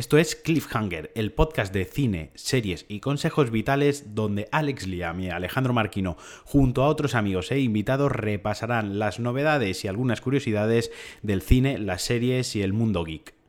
Esto es Cliffhanger, el podcast de cine, series y consejos vitales donde Alex Liam y Alejandro Marquino, junto a otros amigos e invitados, repasarán las novedades y algunas curiosidades del cine, las series y el mundo geek.